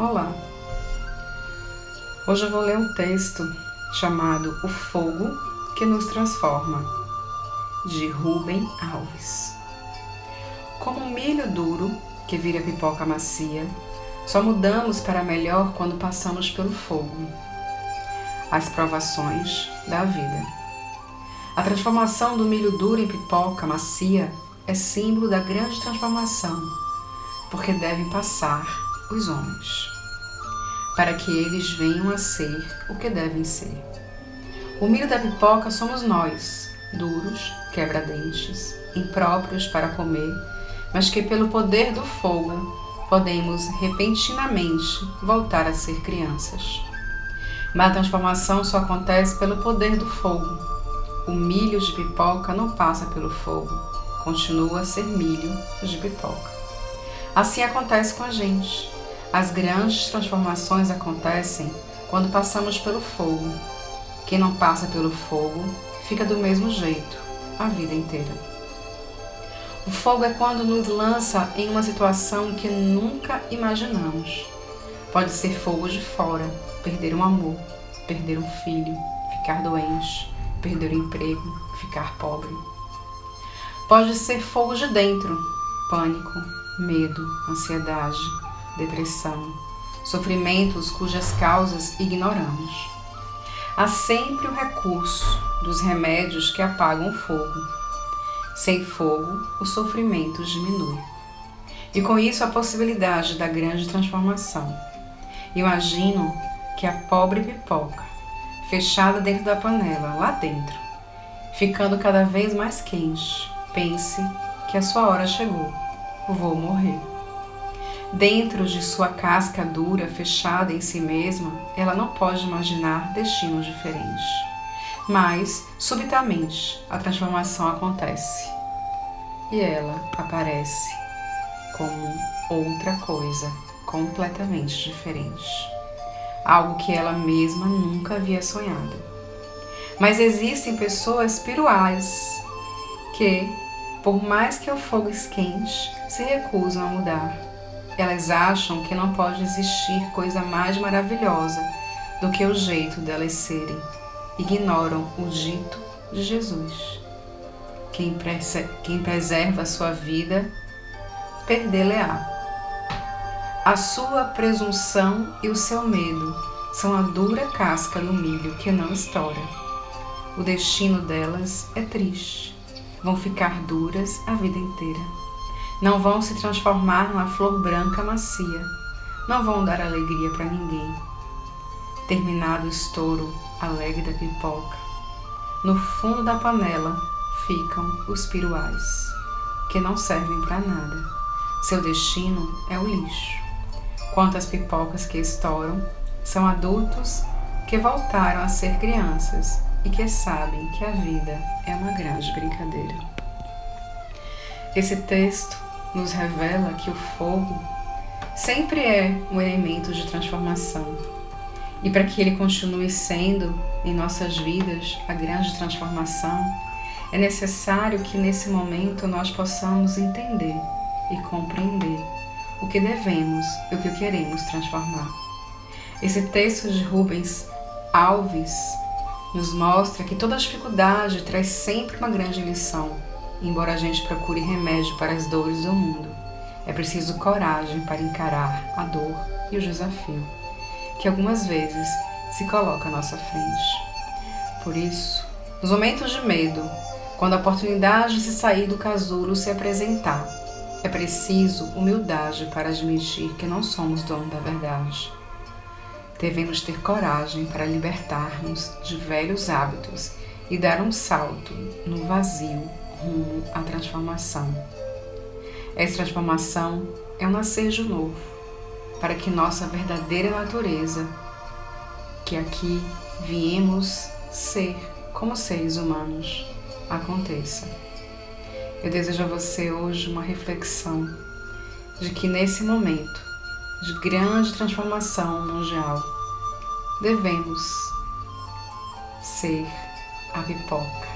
Olá! Hoje eu vou ler um texto chamado O Fogo que nos Transforma, de Rubem Alves. Como um milho duro que vira pipoca macia, só mudamos para melhor quando passamos pelo fogo. As provações da vida. A transformação do milho duro em pipoca macia é símbolo da grande transformação, porque devem passar os homens, para que eles venham a ser o que devem ser. O milho da pipoca somos nós, duros, quebra-dentes, impróprios para comer, mas que pelo poder do fogo podemos repentinamente voltar a ser crianças. Mas a transformação só acontece pelo poder do fogo. O milho de pipoca não passa pelo fogo, continua a ser milho de pipoca. Assim acontece com a gente. As grandes transformações acontecem quando passamos pelo fogo. Quem não passa pelo fogo fica do mesmo jeito a vida inteira. O fogo é quando nos lança em uma situação que nunca imaginamos. Pode ser fogo de fora, perder um amor, perder um filho, ficar doente, perder o emprego, ficar pobre. Pode ser fogo de dentro, pânico, medo, ansiedade, depressão, sofrimentos cujas causas ignoramos. Há sempre o recurso dos remédios que apagam o fogo. Sem fogo, o sofrimento diminui. E com isso a possibilidade da grande transformação. Imagino que a pobre pipoca, fechada dentro da panela, lá dentro, ficando cada vez mais quente, pense que a sua hora chegou. Vou morrer. Dentro de sua casca dura, fechada em si mesma, ela não pode imaginar destinos diferentes. Mas, subitamente, a transformação acontece e ela aparece como outra coisa completamente diferente. Algo que ela mesma nunca havia sonhado. Mas existem pessoas piruais que, por mais que o fogo esquente, se recusam a mudar elas acham que não pode existir coisa mais maravilhosa do que o jeito delas serem. Ignoram o dito de Jesus. Quem, quem preserva a sua vida, perdê-la-á. A sua presunção e o seu medo são a dura casca do milho que não estoura. O destino delas é triste. Vão ficar duras a vida inteira não vão se transformar numa flor branca macia, não vão dar alegria para ninguém. Terminado o estouro alegre da pipoca, no fundo da panela ficam os piruais, que não servem para nada. Seu destino é o lixo. Quantas pipocas que estouram são adultos que voltaram a ser crianças e que sabem que a vida é uma grande brincadeira. Esse texto nos revela que o fogo sempre é um elemento de transformação. E para que ele continue sendo em nossas vidas a grande transformação, é necessário que nesse momento nós possamos entender e compreender o que devemos e o que queremos transformar. Esse texto de Rubens Alves nos mostra que toda dificuldade traz sempre uma grande lição embora a gente procure remédio para as dores do mundo, é preciso coragem para encarar a dor e o desafio, que algumas vezes se coloca à nossa frente. Por isso, nos momentos de medo, quando a oportunidade de se sair do casulo se apresentar, é preciso humildade para admitir que não somos dono da verdade. Devemos ter coragem para libertar-nos de velhos hábitos e dar um salto no vazio rumo à transformação. Essa transformação é um nascer de novo, para que nossa verdadeira natureza, que aqui viemos ser como seres humanos, aconteça. Eu desejo a você hoje uma reflexão de que nesse momento de grande transformação mundial, devemos ser a pipoca